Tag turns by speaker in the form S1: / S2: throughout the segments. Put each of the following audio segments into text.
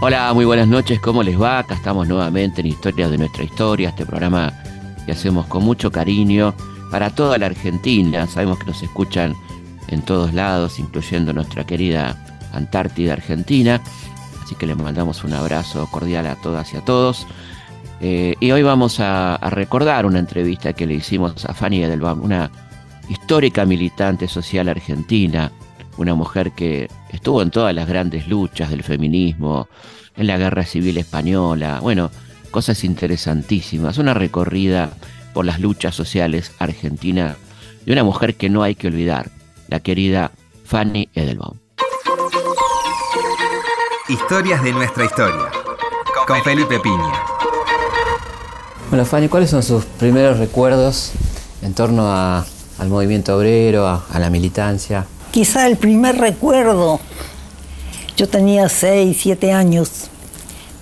S1: Hola, muy buenas noches, ¿cómo les va? Acá estamos nuevamente en Historias de nuestra historia, este programa que hacemos con mucho cariño para toda la Argentina. Sabemos que nos escuchan en todos lados, incluyendo nuestra querida Antártida Argentina. Así que les mandamos un abrazo cordial a todas y a todos. Eh, y hoy vamos a, recordar una entrevista que le hicimos a Fanny Edelbaum, una histórica militante social argentina, una mujer que estuvo en todas las grandes luchas del feminismo, en la guerra civil española, bueno, cosas interesantísimas, una recorrida por las luchas sociales argentinas de una mujer que no hay que olvidar, la querida Fanny Edelbaum.
S2: Historias de nuestra historia, con Felipe Piña.
S3: Bueno, Fanny, ¿cuáles son sus primeros recuerdos en torno al movimiento obrero, a la militancia?
S4: Quizá el primer recuerdo, yo tenía 6, 7 años,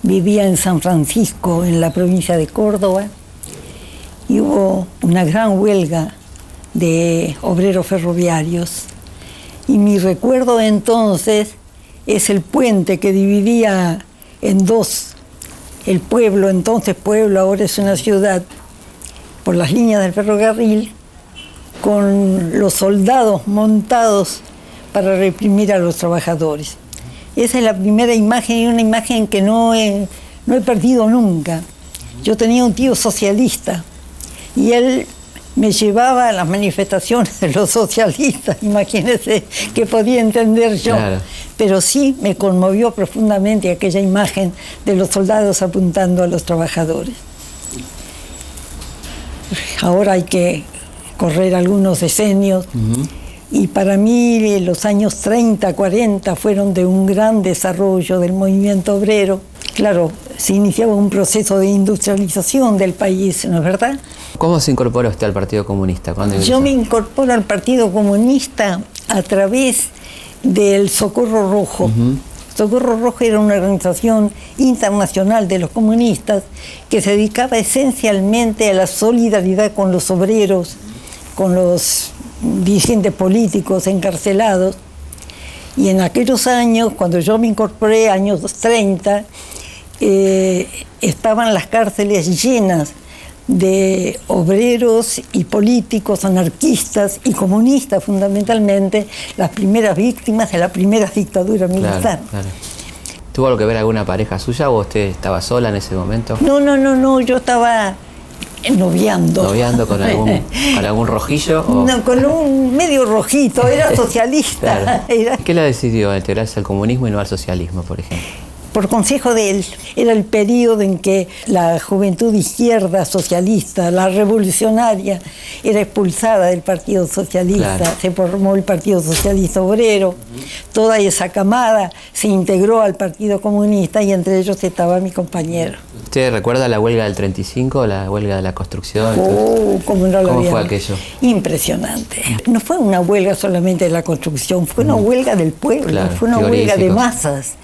S4: vivía en San Francisco, en la provincia de Córdoba, y hubo una gran huelga de obreros ferroviarios. Y mi recuerdo entonces es el puente que dividía en dos. El pueblo, entonces pueblo, ahora es una ciudad, por las líneas del ferrocarril, con los soldados montados para reprimir a los trabajadores. Esa es la primera imagen y una imagen que no he, no he perdido nunca. Yo tenía un tío socialista y él me llevaba a las manifestaciones de los socialistas, imagínense que podía entender yo. Pero sí me conmovió profundamente aquella imagen de los soldados apuntando a los trabajadores. Ahora hay que correr algunos decenios. Y para mí los años 30, 40 fueron de un gran desarrollo del movimiento obrero. Claro, se iniciaba un proceso de industrialización del país, ¿no es verdad?
S3: ¿Cómo se incorporó usted al Partido Comunista?
S4: Yo me incorporo al Partido Comunista a través del Socorro Rojo. Socorro Rojo era una organización internacional de los comunistas que se dedicaba esencialmente a la solidaridad con los obreros, con los dirigentes políticos encarcelados. Y en aquellos años, cuando yo me incorporé, años 30, eh, estaban las cárceles llenas de obreros y políticos, anarquistas y comunistas fundamentalmente, las primeras víctimas de la primera dictadura militar.
S3: ¿Tuvo algo que ver alguna pareja suya o usted estaba sola en ese momento?
S4: No, no, no, no, yo estaba noviando.
S3: ¿Noviando con algún, con algún rojillo?
S4: No, con un medio rojito, era socialista.
S3: ¿Qué le decidió integrarse al comunismo y no al socialismo, por ejemplo?
S4: por consejo de él. Era el periodo en que la juventud izquierda socialista, la revolucionaria, era expulsada del Partido Socialista, se formó el Partido Socialista Obrero, toda esa camada se integró al Partido Comunista y entre ellos estaba mi compañero.
S3: ¿Usted recuerda la huelga del 35, la huelga de la construcción?
S4: Oh, ¿cómo,
S3: fue aquello?
S4: Impresionante. No fue una huelga solamente de la construcción, fue una huelga del pueblo, fue una huelga de masas,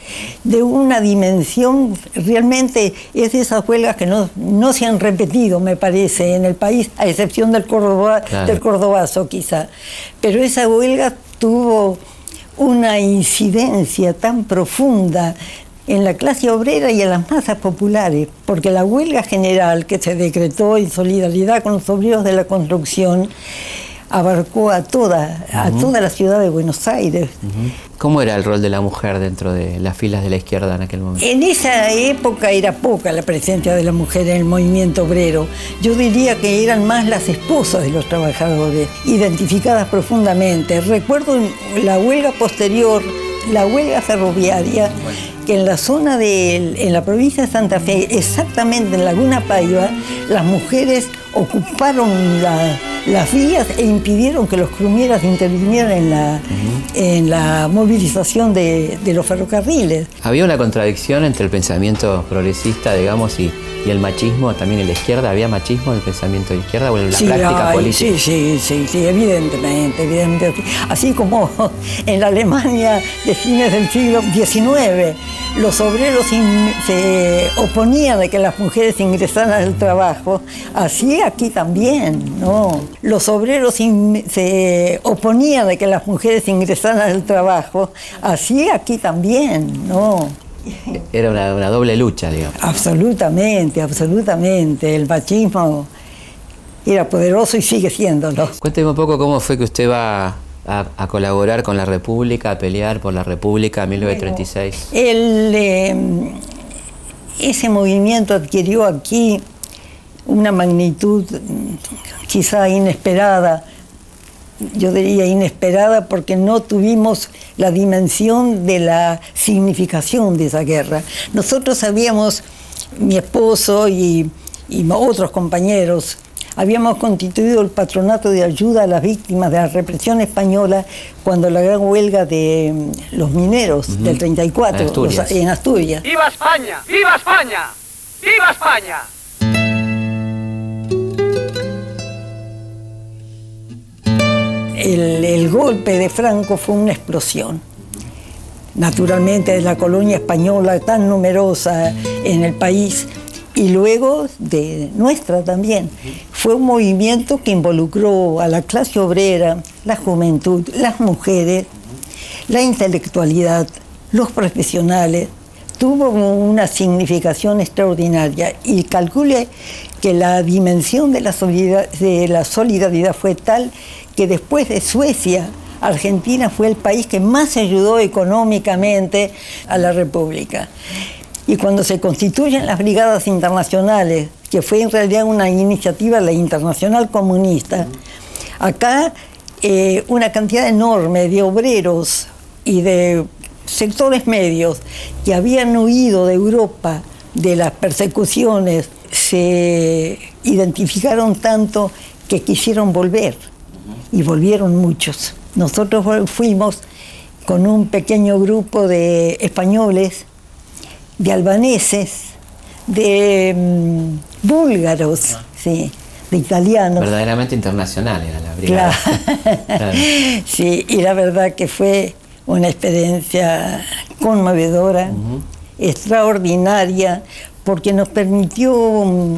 S4: de una dimensión, realmente es de esas huelgas que no, no se han repetido, me parece, en el país, a excepción del, Córdoba, del Cordobazo quizá. Pero esa huelga tuvo una incidencia tan profunda en la clase obrera y en las masas populares, porque la huelga general que se decretó en solidaridad con los obreros de la construcción abarcó a toda, a toda la ciudad de Buenos Aires.
S3: ¿Cómo era el rol de la mujer dentro de las filas de la izquierda en aquel momento?
S4: En esa época era poca la presencia de la mujer en el movimiento obrero. Yo diría que eran más las esposas de los trabajadores, identificadas profundamente. Recuerdo la huelga posterior, la huelga ferroviaria, que en la zona de, en la provincia de Santa Fe, exactamente en Laguna Paiva, las mujeres ocuparon las vías e impidieron que los crumieras intervinieran en la, en la movilización de, los ferrocarriles.
S3: Había una contradicción entre el pensamiento progresista, digamos, y, el machismo también en la izquierda. ¿Había machismo en el pensamiento de izquierda o en la práctica política?
S4: Sí, sí, sí, evidentemente, evidentemente. Así como en la Alemania de fines del siglo XIX los obreros se oponían a que las mujeres ingresaran al trabajo, así aquí también, ¿no? Los obreros se oponían a que las mujeres ingresaran al trabajo, así aquí también, ¿no?
S3: era una, doble lucha, digamos.
S4: Absolutamente, absolutamente. El machismo era poderoso y sigue siéndolo.
S3: Cuénteme un poco cómo fue que usted va a, colaborar con la República, a pelear por la República en 1936.
S4: el, em, ese movimiento adquirió aquí una magnitud mm, quizá inesperada yo diría inesperada porque no tuvimos la dimensión de la significación de esa guerra. Nosotros sabíamos, mi esposo y, otros compañeros, habíamos constituido el patronato de ayuda a las víctimas de la represión española cuando la gran huelga de mm, los mineros del 34 en Asturias.
S5: ¡Viva España! ¡Viva España! ¡Viva España!
S4: el, golpe de Franco fue una explosión. Naturalmente de la colonia española tan numerosa en el país y luego de nuestra también. Fue un movimiento que involucró a la clase obrera, la juventud, las mujeres, la intelectualidad, los profesionales. Tuvo una significación extraordinaria y calcule que la dimensión de la de la solidaridad fue tal que después de Suecia, Argentina fue el país que más ayudó económicamente a la República. Y cuando se constituyen las brigadas internacionales, que fue en realidad una iniciativa de la Internacional Comunista, acá eh, una cantidad enorme de obreros y de sectores medios que habían huido de Europa de las persecuciones se identificaron tanto que quisieron volver y volvieron muchos. Nosotros fuimos con un pequeño grupo de españoles, de albaneses, de mm, búlgaros, sí, de italianos.
S3: Verdaderamente internacional era la brigada.
S4: Sí, y la verdad que fue una experiencia conmovedora, extraordinaria, porque nos permitió mm,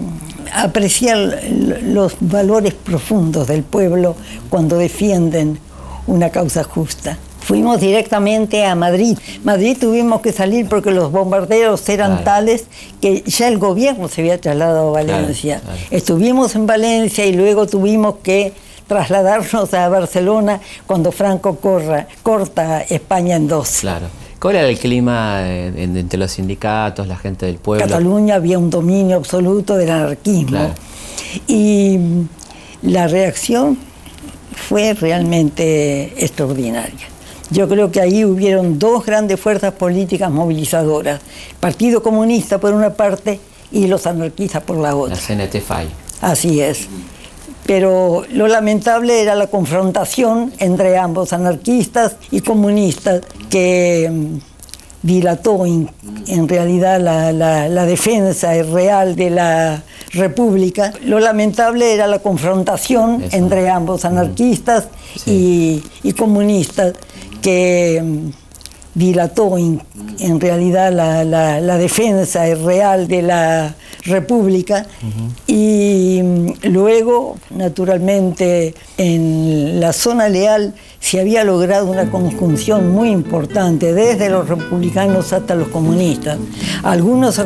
S4: apreciar los valores profundos del pueblo cuando defienden una causa justa. Fuimos directamente a Madrid. Madrid tuvimos que salir porque los bombardeos eran tales que ya el gobierno se había trasladado a Valencia. Estuvimos en Valencia y luego tuvimos que trasladarnos a Barcelona cuando Franco corra, corta España en dos.
S3: Claro. ¿Cuál era el clima eh, entre los sindicatos, la gente del pueblo?
S4: En Cataluña había un dominio absoluto del anarquismo. Y la reacción fue realmente extraordinaria. Yo creo que ahí hubieron dos grandes fuerzas políticas movilizadoras, el Partido Comunista por una parte y los anarquistas por la otra.
S3: La CNT-FAI.
S4: Así es pero lo lamentable era la confrontación entre ambos, anarquistas y comunistas, que mm, dilató en, realidad la, defensa real de la República. Lo lamentable era la confrontación entre ambos, anarquistas y, comunistas, que mm, dilató en, realidad la, defensa real de la República y mm, luego, naturalmente, en la zona leal se había logrado una conjunción muy importante, desde los republicanos hasta los comunistas. Algunos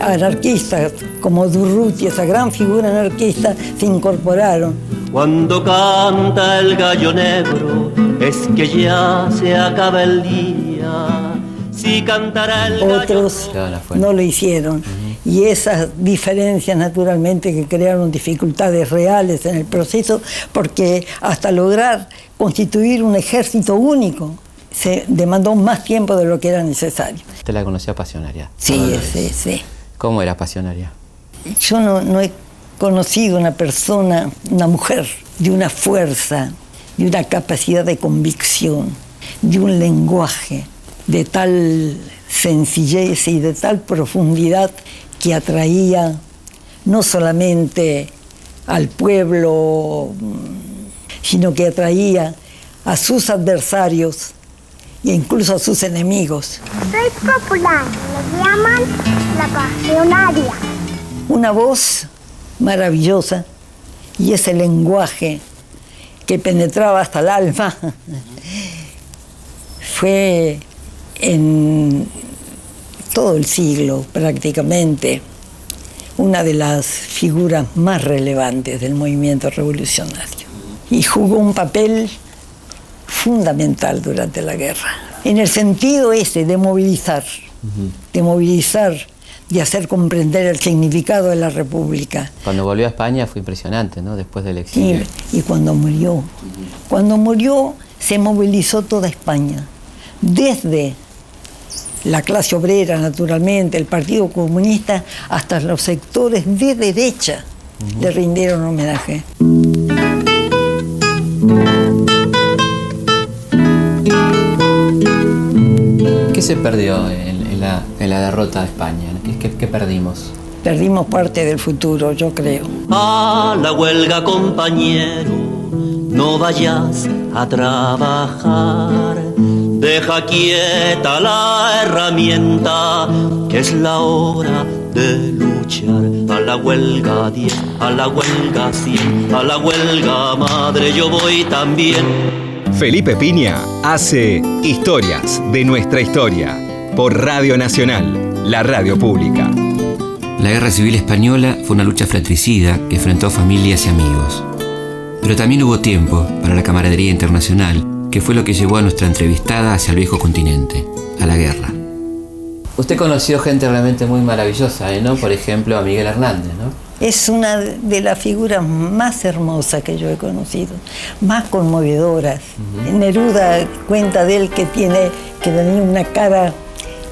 S4: anarquistas, como Durruti, esa gran figura anarquista, se incorporaron.
S6: Cuando canta el gallo negro, es que ya se acaba el día. Si cantará el
S4: Otros no lo hicieron. Y esas diferencias naturalmente que crearon dificultades reales en el proceso, porque hasta lograr constituir un ejército único se demandó más tiempo de lo que era necesario.
S3: ¿Usted la conoció Pasionaria?
S4: Sí, sí, sí.
S3: ¿Cómo era Pasionaria?
S4: Yo no, no he conocido una persona, una mujer, de una fuerza, de una capacidad de convicción, de un lenguaje de tal sencillez y de tal profundidad que atraía no solamente al pueblo, sino que atraía a sus adversarios e incluso a sus enemigos.
S7: Soy popular, me llaman la pasionaria.
S4: Una voz maravillosa y ese lenguaje que penetraba hasta el alma fue en todo el siglo prácticamente, una de las figuras más relevantes del movimiento revolucionario. Y jugó un papel fundamental durante la guerra, en el sentido ese de movilizar, de movilizar, de hacer comprender el significado de la República.
S3: Cuando volvió a España fue impresionante, ¿no? Después del exilio.
S4: Y, y cuando murió, cuando murió se movilizó toda España, desde la clase obrera, naturalmente, el Partido Comunista, hasta los sectores de derecha le rindieron homenaje.
S3: ¿Qué se perdió en, la, derrota de España? ¿Qué, perdimos?
S4: Perdimos parte del futuro, yo creo.
S6: A la huelga, compañero, no vayas a trabajar. Deja quieta la herramienta, que es la hora de luchar. A la huelga 10, a la huelga 100, a la huelga madre yo voy también.
S2: Felipe Piña hace Historias de nuestra historia por Radio Nacional, la radio pública.
S1: La Guerra Civil Española fue una lucha fratricida que enfrentó familias y amigos. Pero también hubo tiempo para la camaradería internacional, que fue lo que llevó a nuestra entrevistada hacia el viejo continente, a la guerra.
S3: Usted conoció gente realmente muy maravillosa, ¿eh? ¿no? Por ejemplo, a Miguel Hernández, ¿no?
S4: Es una de las figuras más hermosas que yo he conocido, más conmovedoras. Neruda cuenta de él que tiene que tenía una cara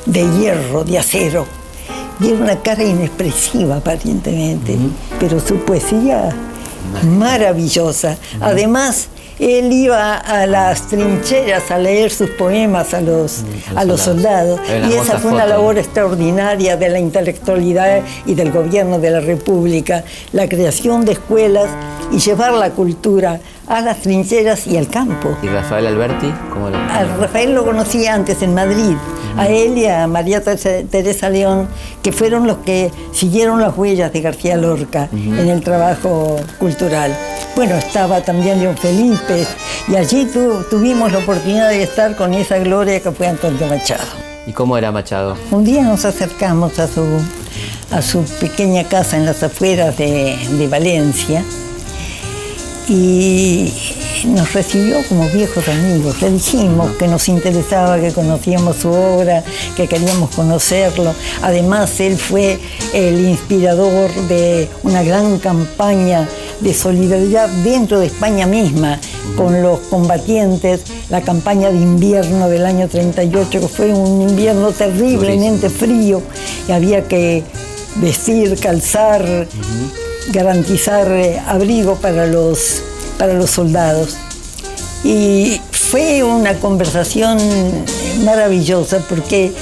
S4: de hierro, de acero, y era una cara inexpresiva aparentemente, pero su poesía maravillosa. Además, él iba a las trincheras a leer sus poemas a los, a los soldados. Y esa fue una labor extraordinaria de la intelectualidad y del gobierno de la República, la creación de escuelas y llevar la cultura a las trincheras y al campo.
S3: ¿Y Rafael Alberti?
S4: ¿Cómo lo a Rafael lo conocía antes en Madrid, a él y a María Teresa León, que fueron los que siguieron las huellas de García Lorca en el trabajo cultural. Bueno, estaba también León Felipe y allí tuvimos la oportunidad de estar con esa gloria que fue Antonio Machado.
S3: ¿Y cómo era Machado?
S4: Un día nos acercamos a su, a su pequeña casa en las afueras de, de Valencia y nos recibió como viejos amigos. Le dijimos que nos interesaba, que conocíamos su obra, que queríamos conocerlo. Además, él fue el inspirador de una gran campaña de solidaridad dentro de España misma con los combatientes, la campaña de invierno del año 38, que fue un invierno terriblemente frío y había que vestir, calzar garantizar eh, abrigo para los, para los soldados. Y fue una conversación maravillosa porque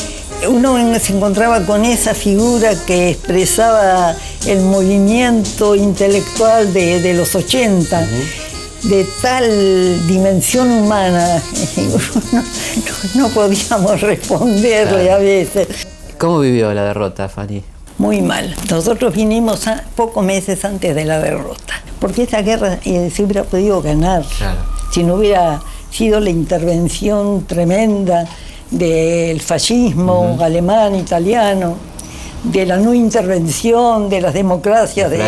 S4: uno se encontraba con esa figura que expresaba el movimiento intelectual de, los 80, de tal dimensión humana, no, no podíamos responderle a veces.
S3: ¿Cómo vivió la derrota, Fanny?
S4: Muy mal. Nosotros vinimos pocos meses antes de la derrota, porque esa guerra eh, se hubiera podido ganar si no hubiera sido la intervención tremenda del fascismo alemán, italiano, de la no intervención de las democracias de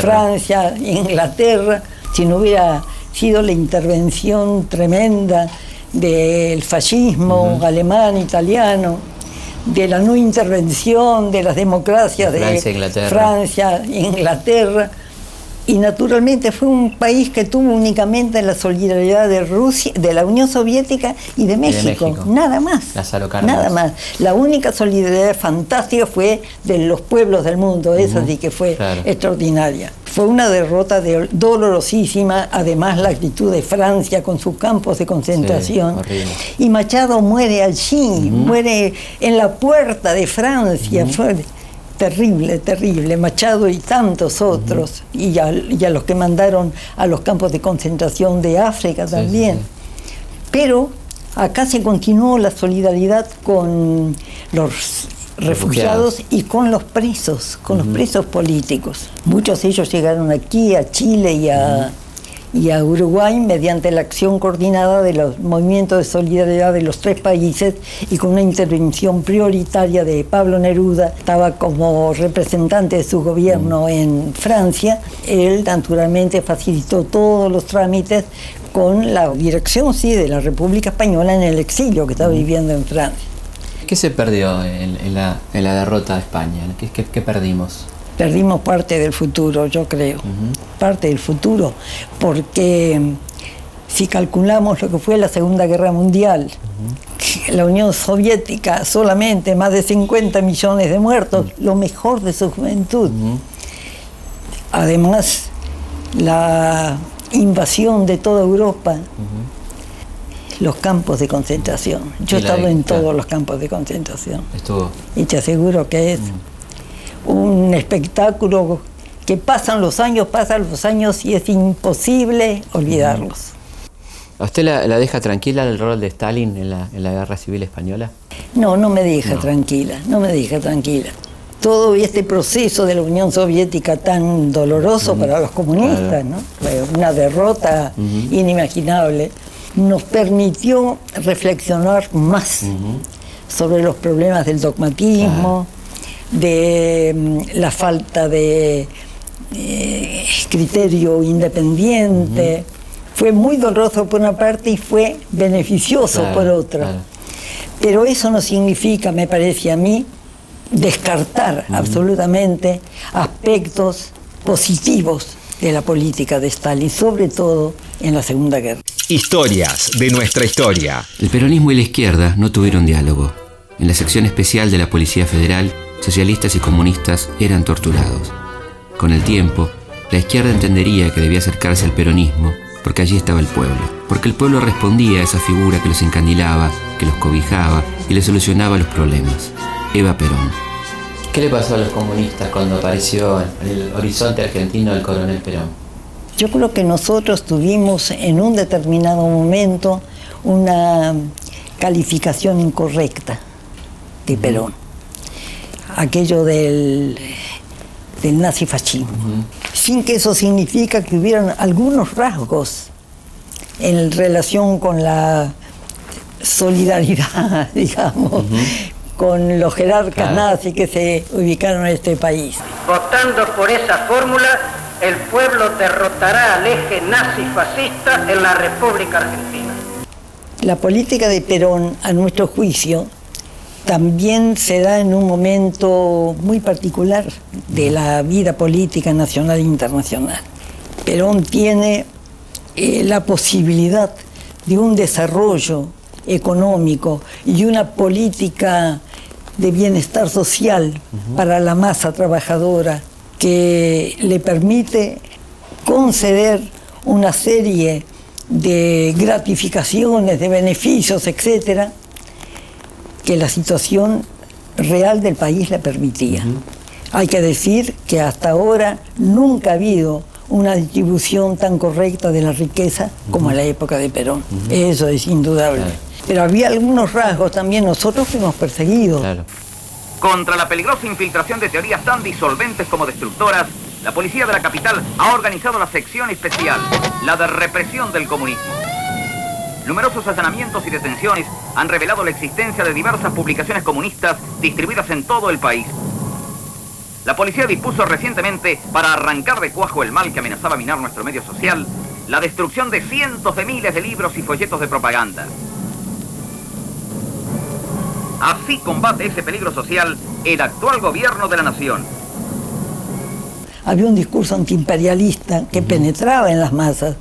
S4: Francia, e Inglaterra, si no hubiera sido la intervención tremenda del fascismo alemán, italiano, de la no intervención de las democracias de Francia, e Inglaterra, y naturalmente fue un país que tuvo únicamente la solidaridad de Rusia, de la Unión Soviética y de México, nada más. nada más. La única solidaridad fantástica fue de los pueblos del mundo, esa sí que fue extraordinaria. Fue una derrota dolorosísima, además la actitud de Francia con sus campos de concentración. y Machado muere allí, muere en la puerta de Francia. Fue terrible, terrible. Machado y tantos otros, y, a, los que mandaron a los campos de concentración de África también. Pero acá se continuó la solidaridad con los refugiados y con los presos, con los presos políticos. Muchos de ellos llegaron aquí, a Chile y a, y a Uruguay mediante la acción coordinada de los movimientos de solidaridad de los tres países y con una intervención prioritaria de Pablo Neruda, estaba como representante de su gobierno en Francia, él naturalmente facilitó todos los trámites con la dirección sí de la República Española en el exilio que estaba viviendo en Francia.
S3: ¿Qué se perdió en, la, derrota de España? ¿Qué, perdimos?
S4: Perdimos parte del futuro, yo creo. Parte del futuro, porque si calculamos lo que fue la Segunda Guerra Mundial, la Unión Soviética solamente más de 50 millones de muertos, lo mejor de su juventud. Además, la invasión de toda Europa, los campos de concentración. Yo he estado en todos los campos de concentración.
S3: Estuvo.
S4: Y te aseguro que es un espectáculo que pasan los años, pasan los años y es imposible olvidarlos.
S3: ¿A usted la, deja tranquila el rol de Stalin en la, en la Guerra Civil Española?
S4: No, no me deja tranquila, no me deja tranquila. Todo este proceso de la Unión Soviética tan doloroso para los comunistas, ¿no? una derrota inimaginable, nos permitió reflexionar más sobre los problemas del dogmatismo, de mm, la falta de eh, criterio independiente. Fue muy doloroso por una parte y fue beneficioso por otra. Pero eso no significa, me parece a mí, descartar absolutamente aspectos positivos de la política de Stalin, sobre todo en la Segunda Guerra.
S2: Historias de nuestra historia.
S1: El peronismo y la izquierda no tuvieron diálogo. En la sección especial de la Policía Federal, socialistas y comunistas eran torturados. Con el tiempo, la izquierda entendería que debía acercarse al peronismo porque allí estaba el pueblo, porque el pueblo respondía a esa figura que los encandilaba, que los cobijaba y les solucionaba los problemas. Eva Perón.
S3: ¿Qué le pasó a los comunistas cuando apareció en el horizonte argentino el coronel Perón?
S4: Yo creo que nosotros tuvimos en un determinado momento una calificación incorrecta de Perón. Aquello del, del nazifascismo. Sin que eso significa que hubieran algunos rasgos en relación con la solidaridad, digamos, con los jerarcas nazis que se ubicaron en este país.
S5: Votando por esa fórmula, el pueblo derrotará al eje nazi-fascista en la República Argentina.
S4: La política de Perón, a nuestro juicio, también se da en un momento muy particular de la vida política nacional e internacional. Perón tiene eh, la posibilidad de un desarrollo económico y una política de bienestar social para la masa trabajadora que le permite conceder una serie de gratificaciones, de beneficios, etcétera, que la situación real del país le permitía. Hay que decir que hasta ahora nunca ha habido una distribución tan correcta de la riqueza como en la época de Perón. Eso es indudable. Pero había algunos rasgos también, nosotros fuimos perseguidos.
S5: Contra la peligrosa infiltración de teorías tan disolventes como destructoras, la policía de la capital ha organizado la sección especial, la de represión del comunismo. Numerosos allanamientos y detenciones han revelado la existencia de diversas publicaciones comunistas distribuidas en todo el país. La policía dispuso recientemente, para arrancar de cuajo el mal que amenazaba minar nuestro medio social, la destrucción de cientos de miles de libros y folletos de propaganda. Así combate ese peligro social el actual gobierno de la nación.
S4: Había un discurso antiimperialista que penetraba en las masas,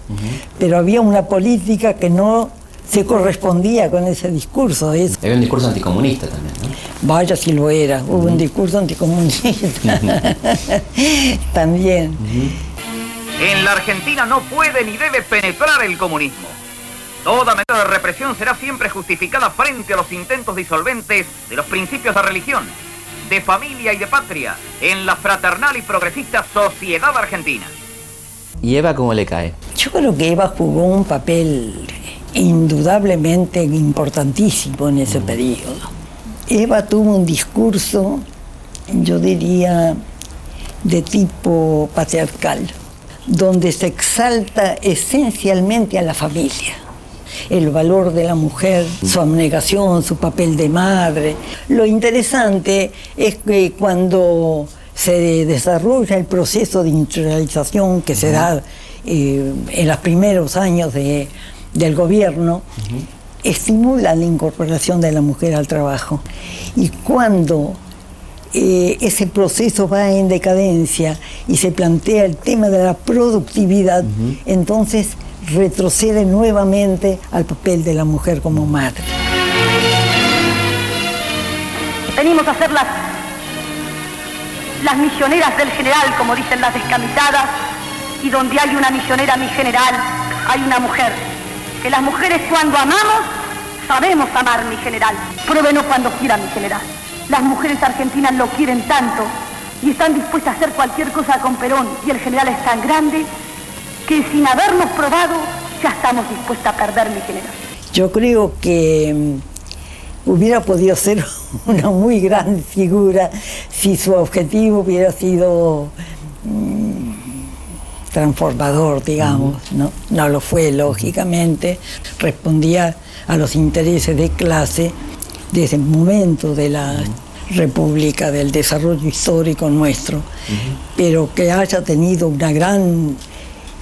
S4: pero había una política que no se correspondía con ese discurso.
S3: Había un discurso anticomunista también, ¿no?
S4: Vaya si lo era, hubo un discurso anticomunista también.
S5: En la Argentina no puede ni debe penetrar el comunismo. Toda medida de represión será siempre justificada frente a los intentos disolventes de los principios de religión, de familia y de patria en la fraternal y progresista sociedad argentina.
S3: ¿Y Eva cómo le cae?
S4: Yo creo que Eva jugó un papel indudablemente importantísimo en ese periodo. Eva tuvo un discurso, yo diría, de tipo patriarcal donde se exalta esencialmente a la familia el valor de la mujer, su abnegación, su papel de madre. Lo interesante es que cuando se desarrolla el proceso de industrialización que se da eh, en los primeros años del gobierno, estimula la incorporación de la mujer al trabajo. Y cuando eh, ese proceso va en decadencia y se plantea el tema de la productividad, entonces retrocede nuevamente al papel de la mujer como madre.
S8: Venimos a ser las, misioneras del general, como dicen las descamisadas, y donde hay una misionera, mi general, hay una mujer. Que las mujeres cuando amamos, sabemos amar, mi general. Pruébenos cuando quiera, mi general. Las mujeres argentinas lo quieren tanto y están dispuestas a hacer cualquier cosa con Perón y el general es tan grande que sin habernos probado ya estamos dispuestas a perder mi generación.
S4: Yo creo que mm, hubiera podido ser una muy gran figura si su objetivo hubiera sido mm, transformador, digamos, ¿no? No lo fue, lógicamente, respondía a los intereses de clase de ese momento de la República, del desarrollo histórico nuestro, pero que haya tenido una gran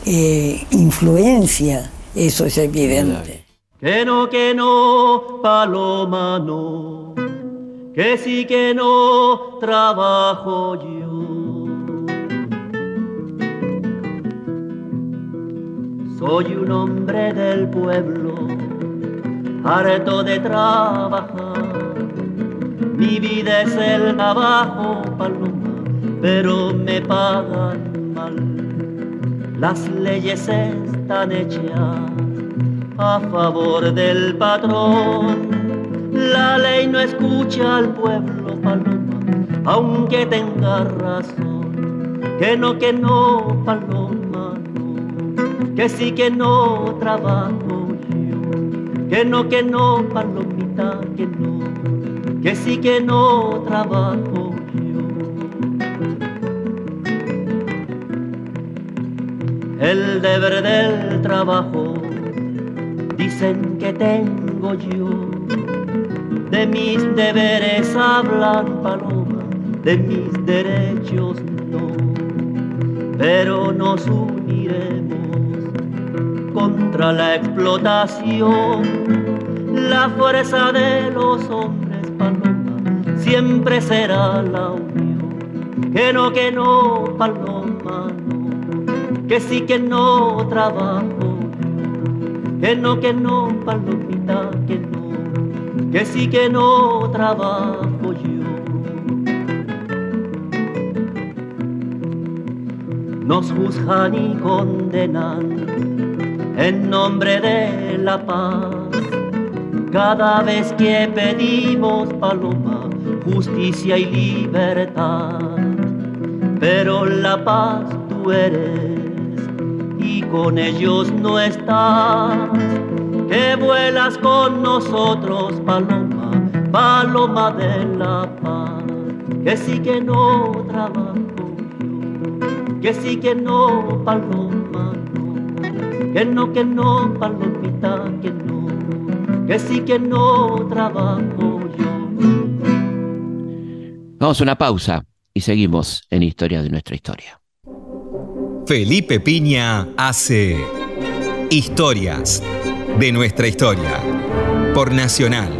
S4: eh, influencia, eso es evidente.
S6: Que no, que no, paloma no, que sí que no trabajo yo. Soy un hombre del pueblo, harto de trabajar. Mi vida es el trabajo, paloma, pero me pagan mal las leyes están hechas a favor del patrón. La ley no escucha al pueblo paloma, aunque tenga razón. Que no, que no, paloma. Que sí, que no trabajo yo. Que no, que no, palomita, que no. Que sí, que no trabajo el deber del trabajo, dicen que tengo yo. De mis deberes hablan paloma, de mis derechos no. Pero nos uniremos contra la explotación, la fuerza de los hombres paloma, siempre será la unión. Que no, que no, paloma, que sí que no trabajo que no, que no, palomita, que no, que sí que no trabajo yo. Nos juzgan y condenan en nombre de la paz. Cada vez que pedimos paloma, justicia y libertad, pero la paz tú eres con ellos no estás, que vuelas con nosotros, paloma, paloma de la paz, que sí que no trabajo yo, que sí que no, paloma, que no, que no, palomita, que no, que sí que no trabajo yo.
S1: Vamos a una pausa y seguimos en Historia de nuestra historia.
S2: Felipe Piña hace Historias de nuestra historia por Nacional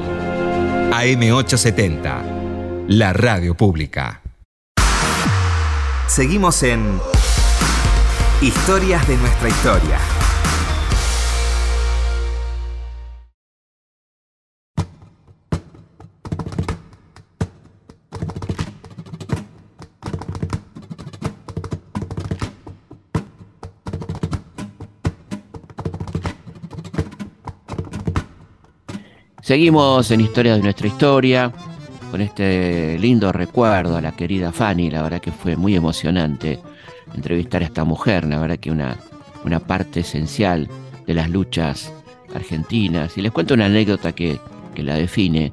S2: AM870, la radio pública. Seguimos en Historias de nuestra historia.
S1: Seguimos en Historia de nuestra historia, con este lindo recuerdo a la querida Fanny, la verdad que fue muy emocionante entrevistar a esta mujer, la verdad que una, una parte esencial de las luchas argentinas. Y les cuento una anécdota que, que la define.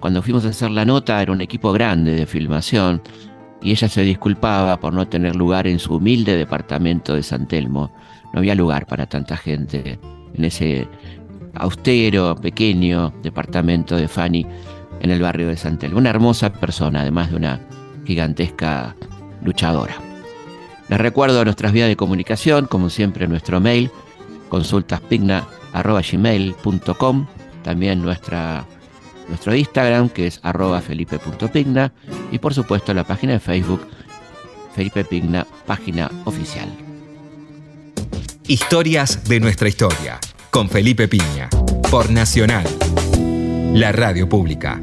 S1: Cuando fuimos a hacer la nota era un equipo grande de filmación y ella se disculpaba por no tener lugar en su humilde departamento de San Telmo. No había lugar para tanta gente en ese austero, pequeño departamento de Fanny en el barrio de San Telmo. Una hermosa persona, además de una gigantesca luchadora. Les recuerdo nuestras vías de comunicación, como siempre nuestro mail, consultaspigna.gmail.com, también nuestra, nuestro Instagram, que es arroba felipe.pigna, y por supuesto la página de Facebook, Felipe Pigna, página oficial.
S2: Historias de nuestra historia, con Felipe Piña, por Nacional, la radio pública.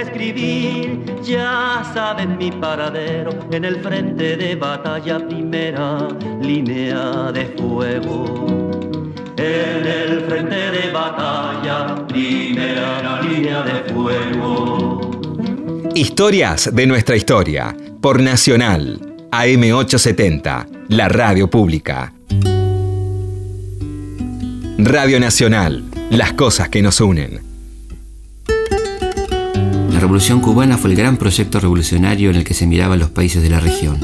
S6: Escribir, ya saben mi paradero. En el frente de batalla, primera línea de fuego. En el frente de batalla, primera línea de fuego.
S2: Historias de nuestra historia, por Nacional, AM870, la radio pública. Radio Nacional, las cosas que nos unen.
S3: La Revolución Cubana fue el gran proyecto revolucionario en el que se miraban los países de la región.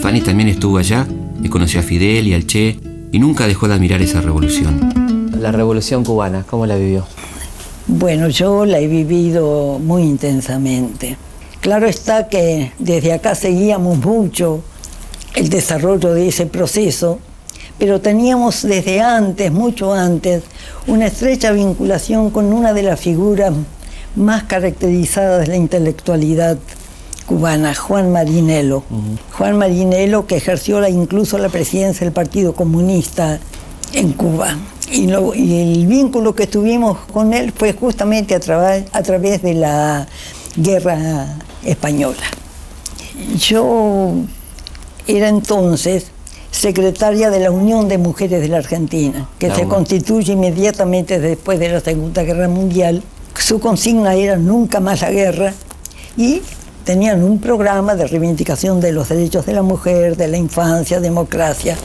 S3: Fanny también estuvo allá y conoció a Fidel y al Che y nunca dejó de admirar esa revolución. La Revolución Cubana, ¿cómo la vivió?
S4: Bueno, yo la he vivido muy intensamente. Claro está que desde acá seguíamos mucho el desarrollo de ese proceso pero teníamos desde antes, mucho antes, una estrecha vinculación con una de las figuras más caracterizadas de la intelectualidad cubana, Juan Marinelo. Juan Marinelo que ejerció incluso la presidencia del Partido Comunista en Cuba. Y, el vínculo que tuvimos con él fue justamente a, a través de la guerra española. Yo era entonces secretaria de la Unión de Mujeres de la Argentina, que se constituye inmediatamente después de la Segunda Guerra Mundial. Su consigna era nunca más la guerra y tenían un programa de reivindicación de los derechos de la mujer, de la infancia, democracia.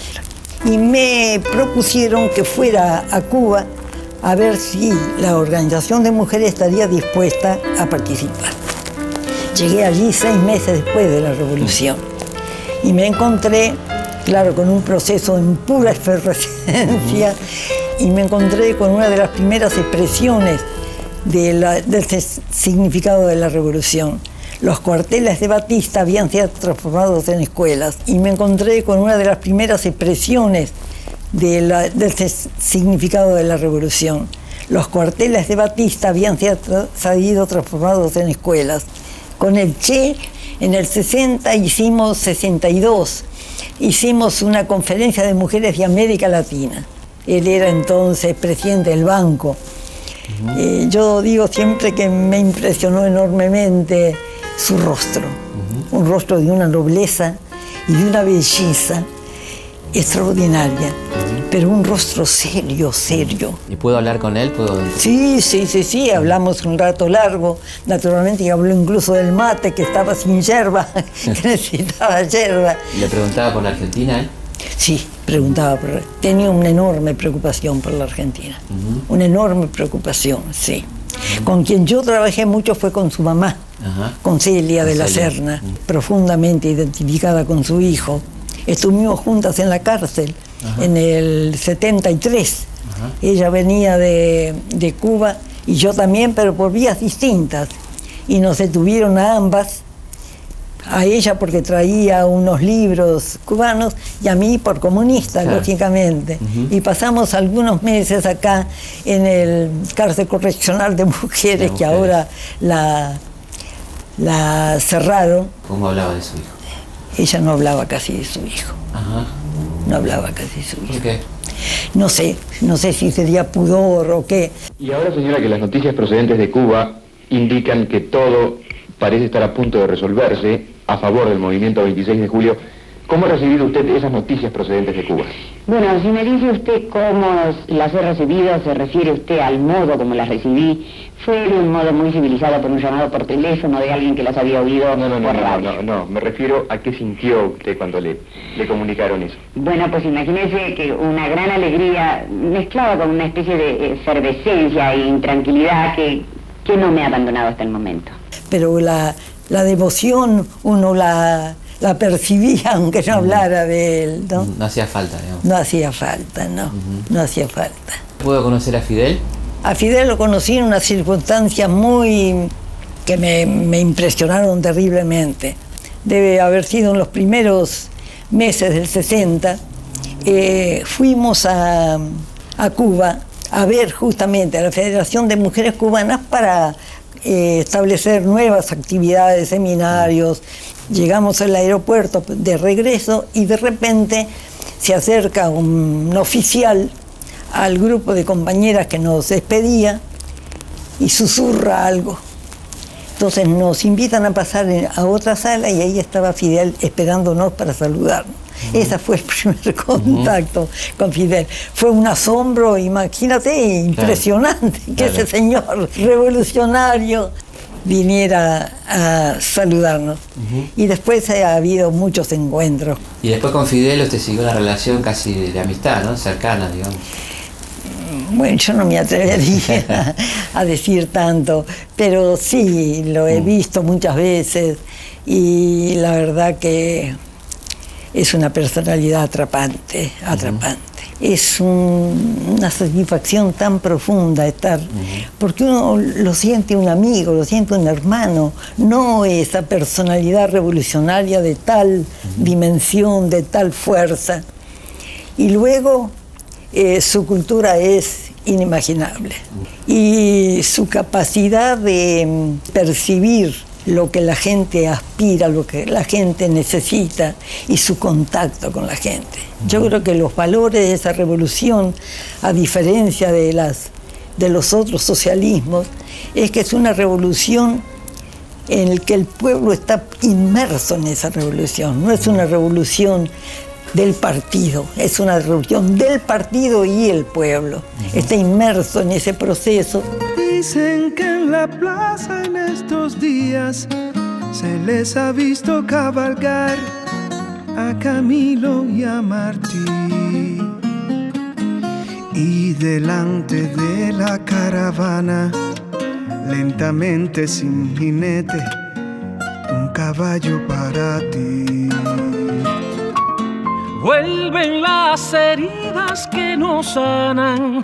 S4: Y me propusieron que fuera a Cuba a ver si la organización de mujeres estaría dispuesta a participar. Llegué allí seis meses después de la revolución y me encontré claro, con un proceso en pura efervescencia, y me encontré con una de las primeras expresiones del significado de la revolución. Los cuarteles de Batista habían sido transformados en escuelas y me encontré con una de las primeras expresiones del significado de la revolución. Los cuarteles de Batista habían sido transformados en escuelas. Con el Che en el 60 hicimos 62 hicimos una conferencia de mujeres de América Latina. Él era entonces presidente del banco. Eh, yo digo siempre que me impresionó enormemente su rostro, un rostro de una nobleza y de una belleza extraordinaria, pero un rostro serio, serio.
S3: ¿Y puedo hablar con él? ¿Puedo...
S4: Sí, sí, sí, sí, hablamos un rato largo, naturalmente, y habló incluso del mate que estaba sin yerba, que necesitaba yerba.
S3: ¿Le preguntaba por la Argentina?
S4: Sí, preguntaba por... Tenía una enorme preocupación por la Argentina, una enorme preocupación, sí. Con quien yo trabajé mucho fue con su mamá, con Celia de la Serna, profundamente identificada con su hijo. Estuvimos juntas en la cárcel en el 73. Ella venía de, Cuba y yo también, pero por vías distintas. Y nos detuvieron a ambas, a ella porque traía unos libros cubanos y a mí por comunista, lógicamente. Y pasamos algunos meses acá en el cárcel correccional de mujeres, que ahora la, la cerraron.
S3: ¿Cómo hablaba de su hijo?
S4: ella no hablaba casi de su hijo. No hablaba casi de su hijo.
S3: ¿Por qué?
S4: No sé, no sé si sería pudor o qué.
S9: Y ahora, señora, que las noticias procedentes de Cuba indican que todo parece estar a punto de resolverse a favor del movimiento 26 de julio, ¿Cómo ha recibido usted esas noticias procedentes de Cuba?
S10: Bueno, si me dice usted cómo las he recibido, se refiere usted al modo como las recibí, fue de un modo muy civilizado por un llamado por teléfono de alguien que las había oído
S9: no, no, no,
S10: por
S9: no,
S10: radio.
S9: no, no, me refiero a qué sintió usted cuando le, le comunicaron eso.
S10: Bueno, pues imagínese que una gran alegría mezclada con una especie de efervescencia e intranquilidad que, que no me ha abandonado hasta el momento.
S4: Pero la, la devoción uno la, la percibía aunque no hablara de él, ¿no?
S3: No hacía falta, digamos.
S4: No hacía falta, no, no hacía falta.
S3: ¿Puedo conocer a Fidel?
S4: A Fidel lo conocí en unas circunstancias muy que me, me impresionaron terriblemente. Debe haber sido en los primeros meses del 60. Eh, fuimos a, a Cuba a ver justamente a la Federación de Mujeres Cubanas para eh, establecer nuevas actividades, seminarios. Llegamos al aeropuerto de regreso y de repente se acerca un oficial al grupo de compañeras que nos despedía y susurra algo. Entonces nos invitan a pasar a otra sala y ahí estaba Fidel esperándonos para saludarnos. Ese fue el primer contacto con Fidel. Fue un asombro, imagínate, impresionante que ese señor revolucionario viniera a saludarnos. Y después ha habido muchos encuentros.
S3: Y después con Fidel usted siguió una relación casi de amistad, ¿no? Cercana, digamos.
S4: Bueno, yo no me atrevería a decir tanto, pero sí, lo he visto muchas veces y la verdad que es una personalidad atrapante, atrapante. Es un- una satisfacción tan profunda estar, porque uno lo siente un amigo, lo siente un hermano, no esa personalidad revolucionaria de tal dimensión, de tal fuerza. Y luego eh, su cultura es inimaginable. Y su capacidad de mm, percibir lo que la gente aspira, lo que la gente necesita y su contacto con la gente. Yo creo que los valores de esa revolución, a diferencia de, las, de los otros socialismos, es que es una revolución en el que el pueblo está inmerso en esa revolución. No es una revolución del partido, es una revolución del partido y el pueblo. Está inmerso en ese proceso.
S11: Dicen que en la plaza en estos días se les ha visto cabalgar a Camilo y a Martí. Y delante de la caravana, lentamente sin jinete, un caballo para ti.
S12: Vuelven las heridas que no sanan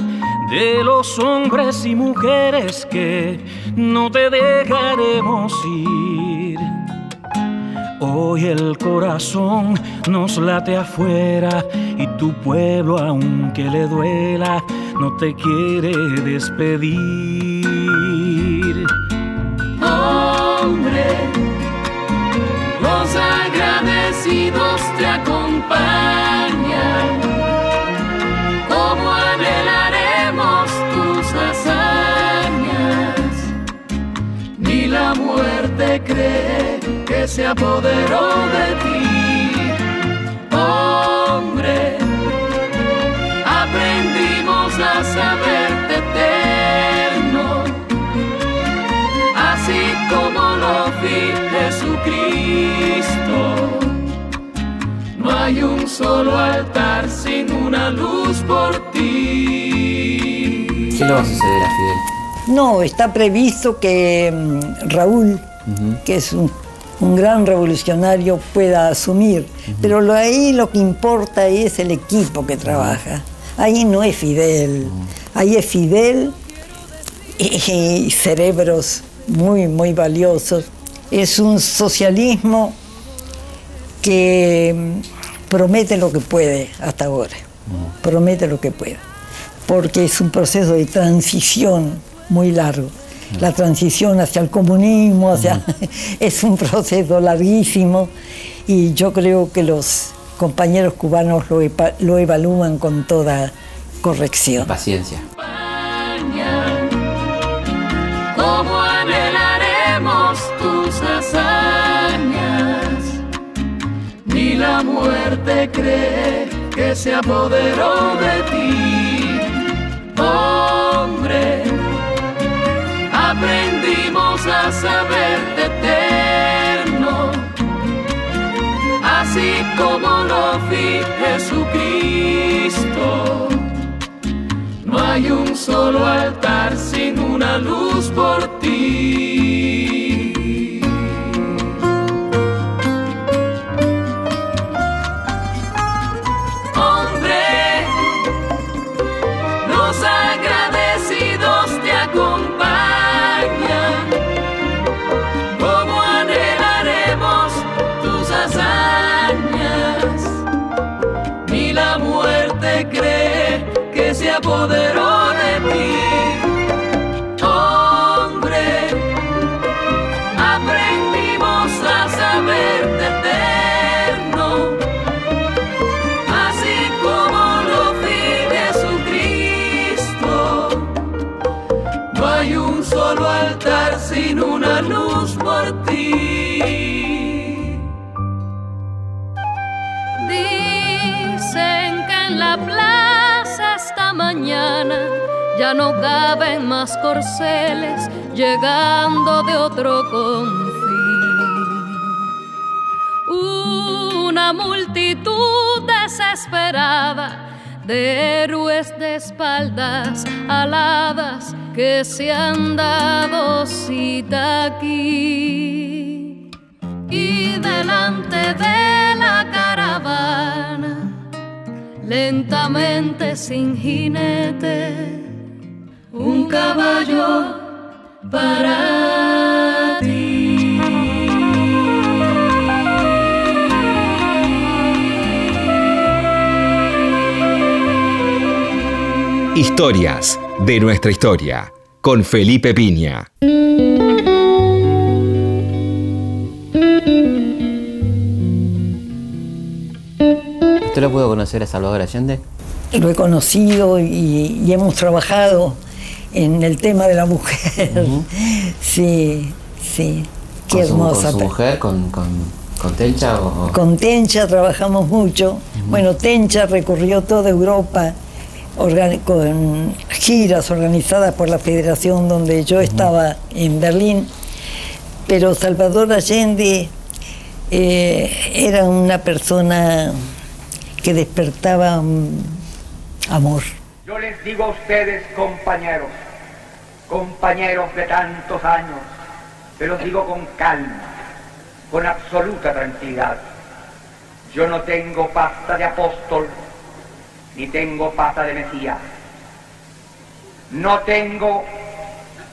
S12: de los hombres y mujeres que no te dejaremos ir. Hoy el corazón nos late afuera y tu pueblo, aunque le duela, no te quiere despedir.
S13: Hombre, los agradecidos te acompañan. Que se apoderó de ti. Hombre, aprendimos a saberte eterno así como lo vi Jesucristo. No hay un solo altar sin una luz por ti.
S3: ¿Qué le va a suceder a Fidel?
S4: No, está previsto que mm, Raúl, que es un, un gran revolucionario, pueda asumir. Pero lo, ahí lo que importa es el equipo que trabaja. Ahí no es Fidel. Ahí es Fidel y, y cerebros muy, muy valiosos. Es un socialismo que mm, promete lo que puede hasta ahora. Promete lo que puede. Porque es un proceso de transición muy largo. La transición hacia el comunismo, hacia, es un proceso larguísimo y yo creo que los compañeros cubanos lo, evalúan con toda corrección.
S3: Paciencia.
S13: Como anhelaremos tus hazañas. Ni la muerte cree que se apoderó de ti. Hombre, aprendimos a saberte eterno, así como lo vi Jesucristo. No hay un solo altar sin una luz por ti.
S14: Ya no caben más corceles llegando de otro confín. Una multitud desesperada de héroes de espaldas aladas que se han dado cita aquí. Y delante de la caravana, lentamente sin jinete, un caballo para ti.
S2: Historias de nuestra historia con Felipe Piña.
S3: ¿Usted lo pudo conocer a Salvador Allende?
S4: Lo he conocido y, y hemos trabajado en el tema de la mujer. Sí, sí. Qué
S3: ¿Con su-
S4: hermosa.
S3: ¿Con su mujer? ¿Con, con, con Tencha? O,
S4: Con Tencha trabajamos mucho. Bueno, Tencha recorrió toda Europa con giras organizadas por la federación donde yo estaba en Berlín. Pero Salvador Allende eh, era una persona que despertaba mm, amor.
S15: Yo les digo a ustedes, compañeros, compañeros de tantos años, se los digo con calma, con absoluta tranquilidad. Yo no tengo pasta de apóstol, ni tengo pata de Mesías. No tengo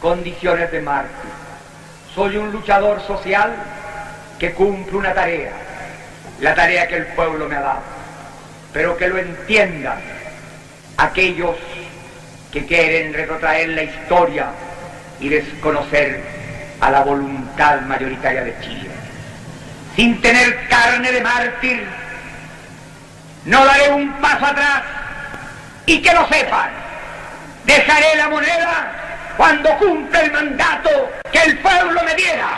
S15: condiciones de mártir. Soy un luchador social que cumple una tarea, la tarea que el pueblo me ha dado. Pero que lo entiendan aquellos que quieren retrotraer la historia y desconocer a la voluntad mayoritaria de Chile. Sin tener carne de mártir, no daré un paso atrás y que lo sepan, dejaré la moneda cuando cumpla el mandato que el pueblo me diera.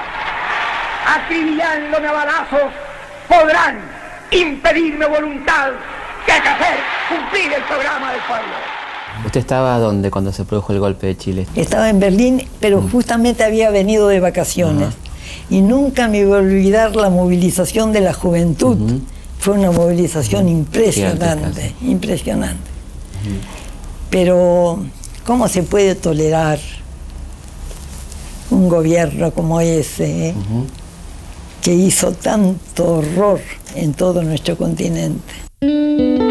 S15: Acribillándome a balazos, podrán impedirme voluntad que hacer cumplir el programa del pueblo.
S3: ¿Usted estaba donde cuando se produjo el golpe de Chile?
S4: Estaba en Berlín, pero justamente había venido de vacaciones. Y nunca me voy a olvidar la movilización de la juventud. Fue una movilización impresionante, impresionante. Pero, ¿cómo se puede tolerar un gobierno como ese, eh, que hizo tanto horror en todo nuestro continente?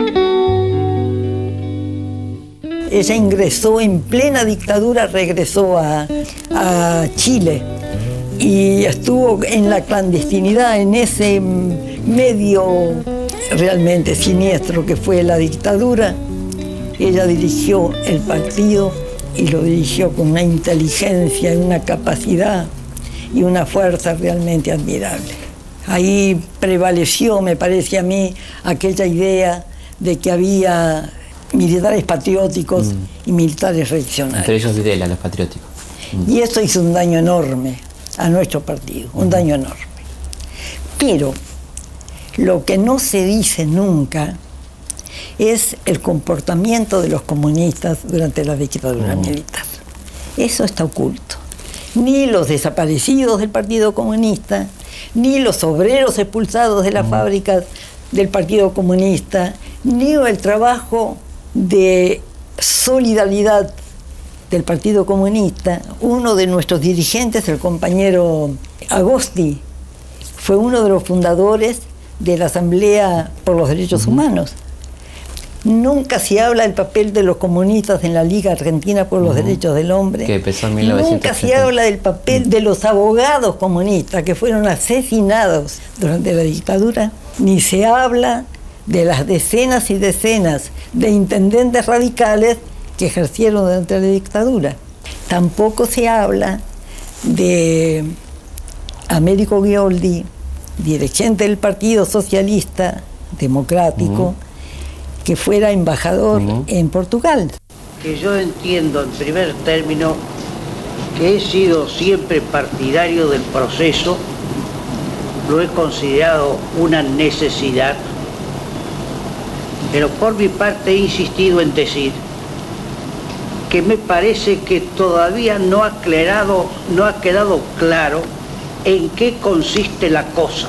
S4: Ella ingresó en plena dictadura, regresó a, Chile y estuvo en la clandestinidad, en ese medio realmente siniestro que fue la dictadura. Ella dirigió el partido y lo dirigió con una inteligencia una capacidad y una fuerza realmente admirable. Ahí prevaleció, me parece a mí, aquella idea de que había militares patrióticos y militares reaccionarios.
S3: Entre ellos Videla, los patrióticos.
S4: Y eso hizo un daño enorme a nuestro partido, un daño enorme. Pero Lo que no se dice nunca es el comportamiento de los comunistas durante la dictadura militar. Eso está oculto. Ni los desaparecidos del Partido Comunista, ni los obreros expulsados de las fábricas del Partido Comunista, ni el trabajo de solidaridad del Partido Comunista. Uno de nuestros dirigentes, el compañero Agosti, fue uno de los fundadores de la Asamblea por los Derechos Humanos. Nunca se habla del papel de los comunistas en la Liga Argentina por los Derechos del Hombre.
S3: Que empezó en
S4: Nunca se habla del papel de los abogados comunistas que fueron asesinados durante la dictadura. Ni se habla de las decenas y decenas de intendentes radicales que ejercieron durante la dictadura. Tampoco se habla de Américo Gioldi, dirigente del Partido Socialista Democrático, que fuera embajador en Portugal.
S16: Que yo entiendo en primer término que he sido siempre partidario del proceso, lo he considerado una necesidad, pero por mi parte he insistido en decir que me parece que todavía no ha, aclarado, no ha quedado claro en qué consiste la cosa.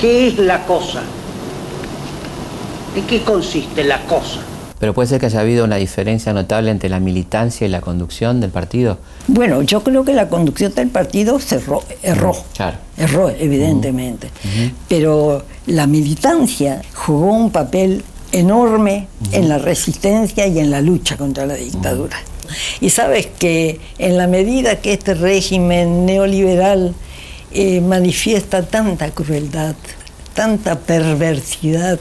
S16: ¿Qué es la cosa? ¿En qué consiste la cosa?
S3: Pero puede ser que haya habido una diferencia notable entre la militancia y la conducción del partido.
S4: Bueno, yo creo que la conducción del partido se erró,
S3: Claro.
S4: Erró evidentemente, pero la militancia jugó un papel enorme en la resistencia y en la lucha contra la dictadura. Y sabes que en la medida que este régimen neoliberal eh, manifiesta tanta crueldad, tanta perversidad,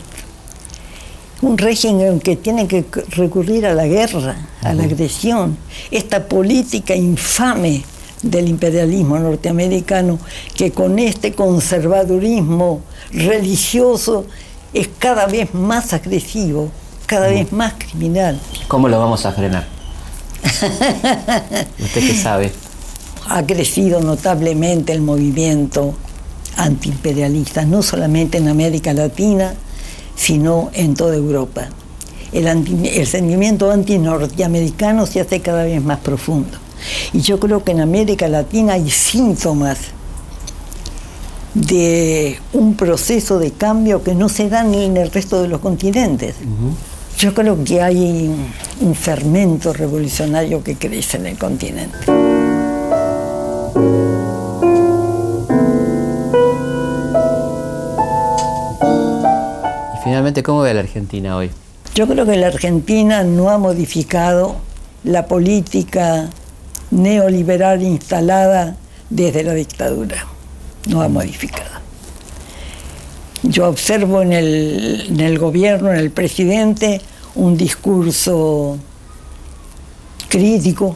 S4: un régimen que tiene que recurrir a la guerra, a la agresión, esta política infame del imperialismo norteamericano que con este conservadurismo religioso es cada vez más agresivo, cada vez más criminal.
S3: ¿Cómo lo vamos a frenar? ¿Usted qué sabe?
S4: ha crecido notablemente el movimiento antiimperialista, no solamente en América Latina, sino en toda Europa. El, anti- el sentimiento anti-norteamericano se hace cada vez más profundo. Y yo creo que en América Latina hay síntomas de un proceso de cambio que no se da ni en el resto de los continentes. Yo creo que hay un fermento revolucionario que crece en el continente.
S3: Y finalmente, ¿cómo ve la Argentina hoy?
S4: Yo creo que la Argentina no ha modificado la política neoliberal instalada desde la dictadura. No ha modificado. Yo observo en el, en el gobierno, en el presidente, un discurso crítico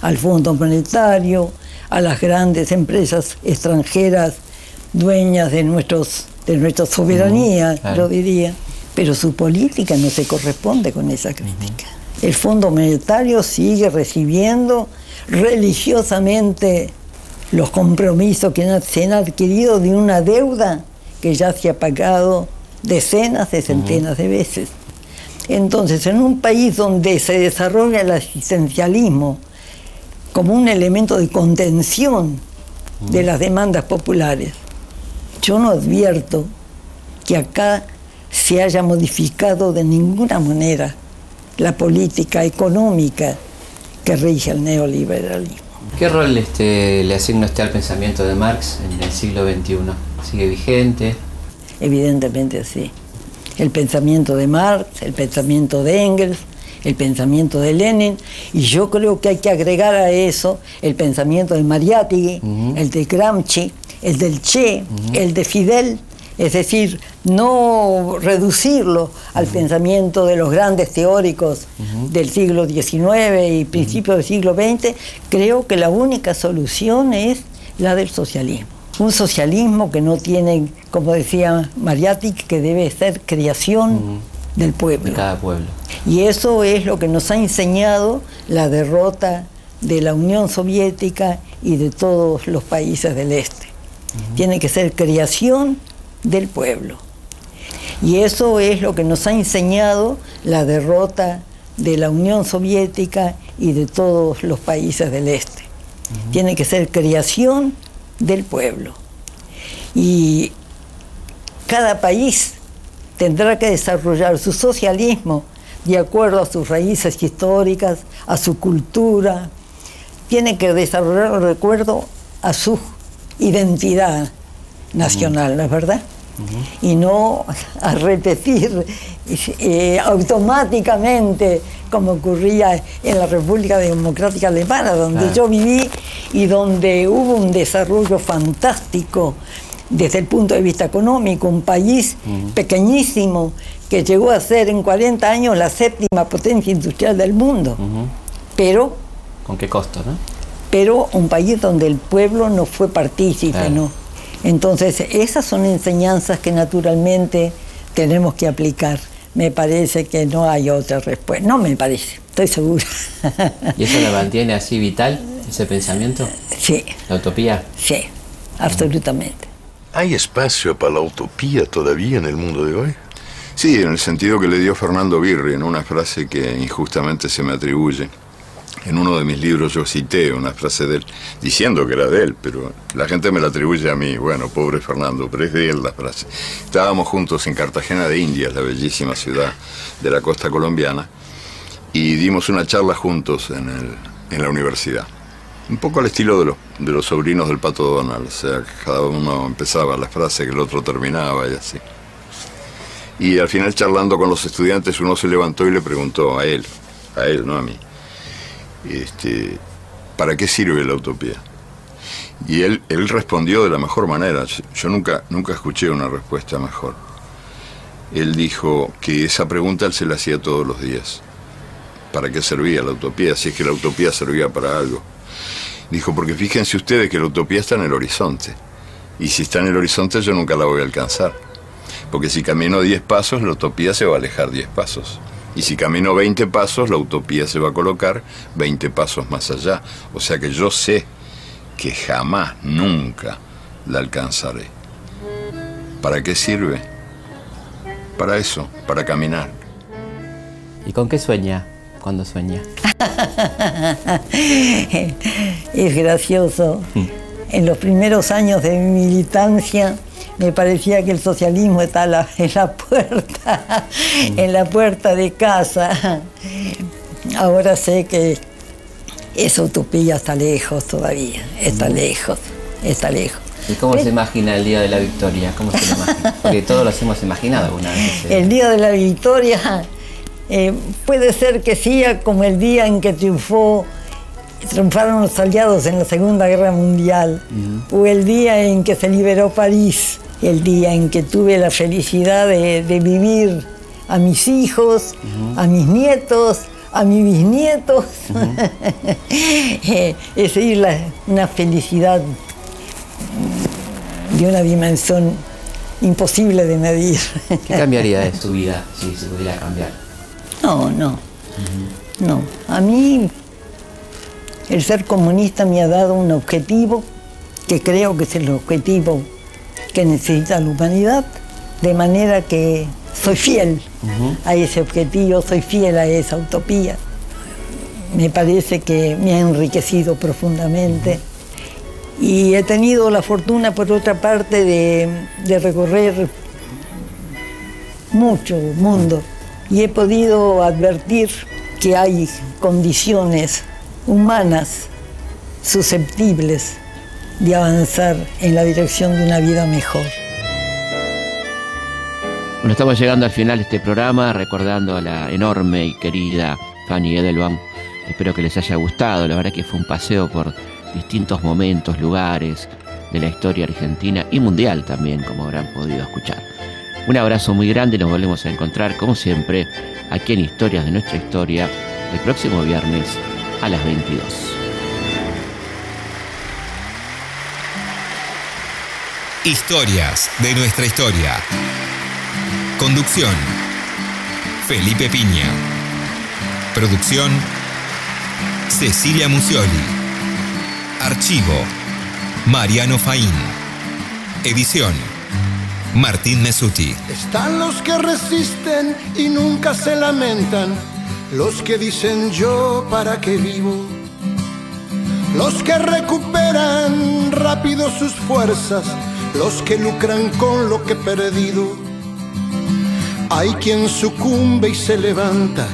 S4: al Fondo Monetario, a las grandes empresas extranjeras dueñas de, nuestros, de nuestra soberanía,
S3: claro.
S4: yo diría, pero su política no se corresponde con esa crítica. El Fondo Monetario sigue recibiendo religiosamente los compromisos que se han adquirido de una deuda que ya se ha pagado decenas de centenas de veces. Entonces, en un país donde se desarrolla el asistencialismo como un elemento de contención de las demandas populares, yo no advierto que acá se haya modificado de ninguna manera la política económica que rige el neoliberalismo.
S3: ¿Qué rol este, le asigna usted al pensamiento de Marx en el siglo XXI? ¿Sigue vigente?
S4: Evidentemente sí. El pensamiento de Marx, el pensamiento de Engels, el pensamiento de Lenin, y yo creo que hay que agregar a eso el pensamiento de Mariátegui, el de Gramsci, el del Che, el de Fidel, es decir, no reducirlo al pensamiento de los grandes teóricos del siglo XIX y principios del siglo XX, creo que la única solución es la del socialismo. Un socialismo que no tiene, como decía Mariátegui, que debe ser creación del pueblo.
S3: De cada pueblo.
S4: Y eso es lo que nos ha enseñado la derrota de la Unión Soviética y de todos los países del este. tiene que ser creación del pueblo. Y eso es lo que nos ha enseñado la derrota de la Unión Soviética y de todos los países del este. Tiene que ser creación del pueblo. Y cada país tendrá que desarrollar su socialismo de acuerdo a sus raíces históricas, a su cultura. Tiene que desarrollar de acuerdo a su identidad nacional, ¿no es verdad? Y no a repetir eh, automáticamente como ocurría en la República Democrática Alemana, donde yo viví y donde hubo un desarrollo fantástico desde el punto de vista económico, un país pequeñísimo que llegó a ser en 40 años la séptima potencia industrial del mundo. Pero...
S3: ¿Con qué costo, no?
S4: Pero un país donde el pueblo no fue partícipe, ¿no? Entonces, esas son enseñanzas que naturalmente tenemos que aplicar. Me parece que no hay otra respuesta. No me parece, estoy segura.
S3: ¿Y eso la mantiene así vital, ese pensamiento?
S4: Sí.
S3: ¿La utopía?
S4: Sí, absolutamente.
S17: ¿Hay espacio para la utopía todavía en el mundo de hoy?
S18: Sí, en el sentido que le dio Fernando Birri en una frase que injustamente se me atribuye. En uno de mis libros yo cité una frase de él, diciendo que era de él, pero la gente me la atribuye a mí. Bueno, pobre Fernando, pero es de él la frase. Estábamos juntos en Cartagena de Indias, la bellísima ciudad de la costa colombiana, y dimos una charla juntos en, la universidad. Un poco al estilo de los, de los sobrinos del Pato Donald, o sea, cada uno empezaba la frase que el otro terminaba y así. Y al final charlando con los estudiantes uno se levantó y le preguntó a él, a él, no a mí, este, ¿para qué sirve la utopía? Y él, él respondió de la mejor manera, yo nunca, nunca escuché una respuesta mejor. Él dijo que esa pregunta él se la hacía todos los días. ¿Para qué servía la utopía? Si es que la utopía servía para algo. Dijo, porque fíjense ustedes que la utopía está en el horizonte. Y si está en el horizonte yo nunca la voy a alcanzar. Porque si camino 10 pasos, la utopía se va a alejar 10 pasos. Y si camino 20 pasos, la utopía se va a colocar 20 pasos más allá. O sea que yo sé que jamás, nunca la alcanzaré. ¿Para qué sirve? Para eso, para caminar.
S3: ¿Y con qué sueña cuando sueña?
S4: es gracioso. En los primeros años de mi militancia me parecía que el socialismo estaba en la puerta, en la puerta de casa. Ahora sé que esa utopía está lejos todavía, está lejos, está lejos.
S3: ¿Y cómo se imagina el día de la victoria? ¿Cómo se lo imagina? Porque todos lo hemos imaginado alguna vez.
S4: ¿eh? El día de la victoria eh, puede ser que sea como el día en que triunfó, triunfaron los aliados en la Segunda Guerra Mundial, o el día en que se liberó París, el día en que tuve la felicidad de, vivir a mis hijos, a mis nietos, a mis bisnietos. Eh, es decir, una felicidad de una dimensión imposible de medir.
S3: ¿Qué cambiaría de tu vida si se pudiera cambiar?
S4: No, no. No. A mí el ser comunista me ha dado un objetivo que creo que es el objetivo que necesita la humanidad, de manera que soy fiel a ese objetivo, soy fiel a esa utopía. Me parece que me ha enriquecido profundamente. Y he tenido la fortuna, por otra parte, de, de recorrer mucho mundo y he podido advertir que hay condiciones humanas susceptibles de avanzar en la dirección de una vida mejor.
S1: Bueno, estamos llegando al final de este programa, recordando a la enorme y querida Fanny Edelman. Espero que les haya gustado, la verdad que fue un paseo por distintos momentos, lugares de la historia argentina y mundial también, como habrán podido escuchar. Un abrazo muy grande, nos volvemos a encontrar como siempre aquí en Historias de nuestra historia el próximo viernes a las 22.
S2: Historias de nuestra historia. Conducción. Felipe Piña. Producción. Cecilia Musioli. Archivo. Mariano Faín. Edición. Martín Mesuti.
S19: Están los que resisten y nunca se lamentan, los que dicen yo para qué vivo, los que recuperan rápido sus fuerzas, los que lucran con lo que he perdido. Hay quien sucumbe y se levanta,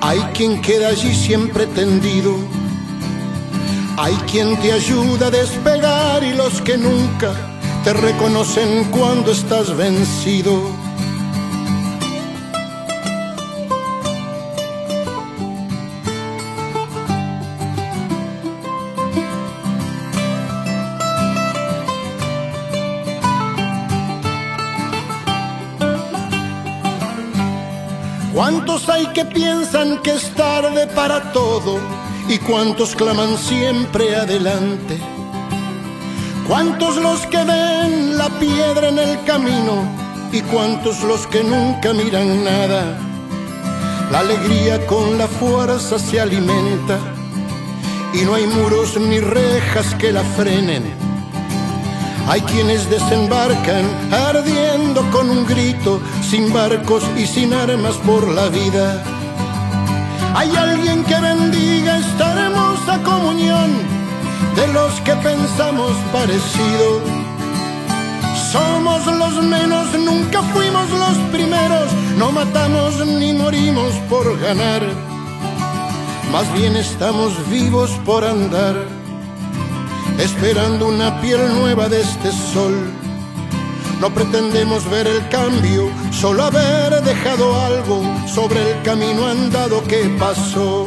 S19: hay quien queda allí siempre tendido. Hay quien te ayuda a despegar y los que nunca te reconocen cuando estás vencido. Hay que piensan que es tarde para todo? ¿Y cuántos claman siempre adelante? ¿Cuántos los que ven la piedra en el camino? ¿Y cuántos los que nunca miran nada? La alegría con la fuerza se alimenta y no hay muros ni rejas que la frenen. Hay quienes desembarcan ardiendo con un grito, sin barcos y sin armas por la vida. Hay alguien que bendiga esta hermosa comunión de los que pensamos parecido. Somos los menos, nunca fuimos los primeros, no matamos ni morimos por ganar. Más bien estamos vivos por andar, esperando una piel nueva de este sol. No pretendemos ver el cambio, solo haber dejado algo sobre el camino andado que pasó.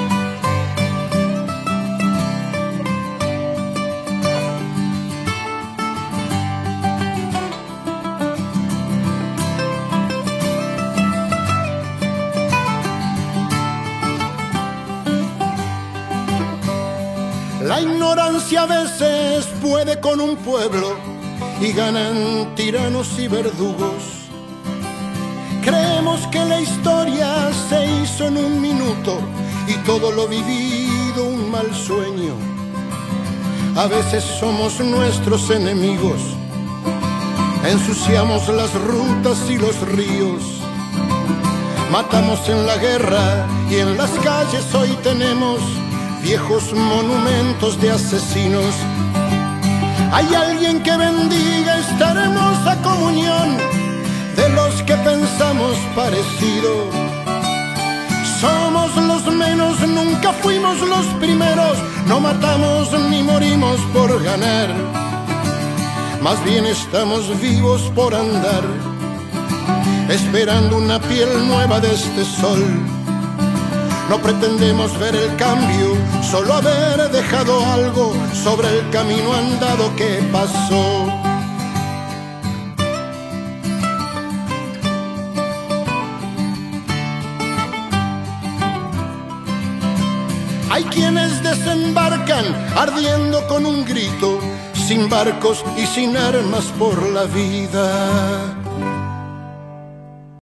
S19: A veces puede con un pueblo y ganan tiranos y verdugos. Creemos que la historia se hizo en un minuto y todo lo vivido un mal sueño. A veces somos nuestros enemigos, ensuciamos las rutas y los ríos. Matamos en la guerra y en las calles hoy tenemos viejos monumentos de asesinos. Hay alguien que bendiga esta hermosa comunión de los que pensamos parecido. Somos los menos, nunca fuimos los primeros, no matamos ni morimos por ganar. Más bien estamos vivos por andar, esperando una piel nueva de este sol. No pretendemos ver el cambio, solo haber dejado algo sobre el camino andado que pasó. Hay quienes desembarcan ardiendo con un grito, sin barcos y sin armas por la vida.